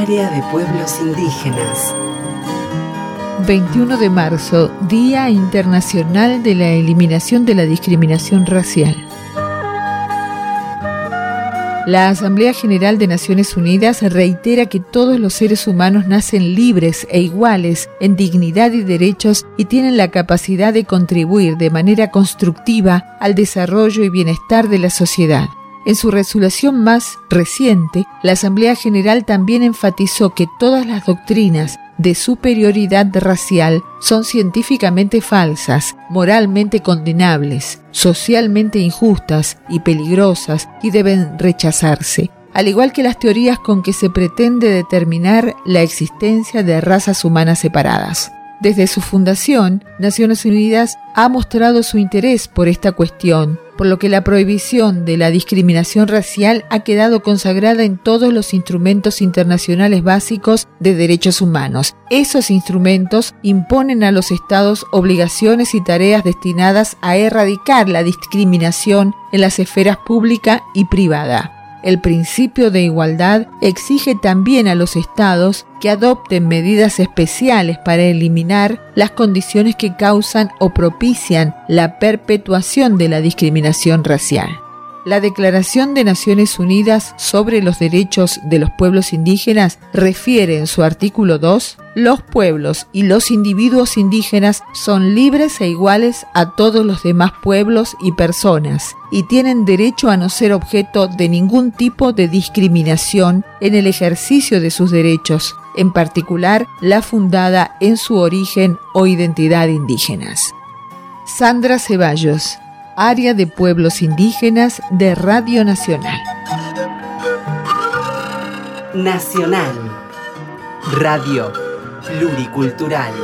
Área de Pueblos Indígenas. 21 de marzo, Día Internacional de la Eliminación de la Discriminación Racial. La Asamblea General de Naciones Unidas reitera que todos los seres humanos nacen libres e iguales en dignidad y derechos y tienen la capacidad de contribuir de manera constructiva al desarrollo y bienestar de la sociedad. En su resolución más reciente, la Asamblea General también enfatizó que todas las doctrinas de superioridad racial son científicamente falsas, moralmente condenables, socialmente injustas y peligrosas y deben rechazarse, al igual que las teorías con que se pretende determinar la existencia de razas humanas separadas. Desde su fundación, Naciones Unidas ha mostrado su interés por esta cuestión, por lo que la prohibición de la discriminación racial ha quedado consagrada en todos los instrumentos internacionales básicos de derechos humanos. Esos instrumentos imponen a los estados obligaciones y tareas destinadas a erradicar la discriminación en las esferas pública y privada. El principio de igualdad exige también a los estados que adopten medidas especiales para eliminar las condiciones que causan o propician la perpetuación de la discriminación racial. La Declaración de Naciones Unidas sobre los Derechos de los Pueblos Indígenas refiere en su artículo 2, los pueblos y los individuos indígenas son libres e iguales a todos los demás pueblos y personas y tienen derecho a no ser objeto de ningún tipo de discriminación en el ejercicio de sus derechos, en particular la fundada en su origen o identidad indígenas. Sandra Ceballos Área de Pueblos Indígenas de Radio Nacional. Nacional. Radio Pluricultural.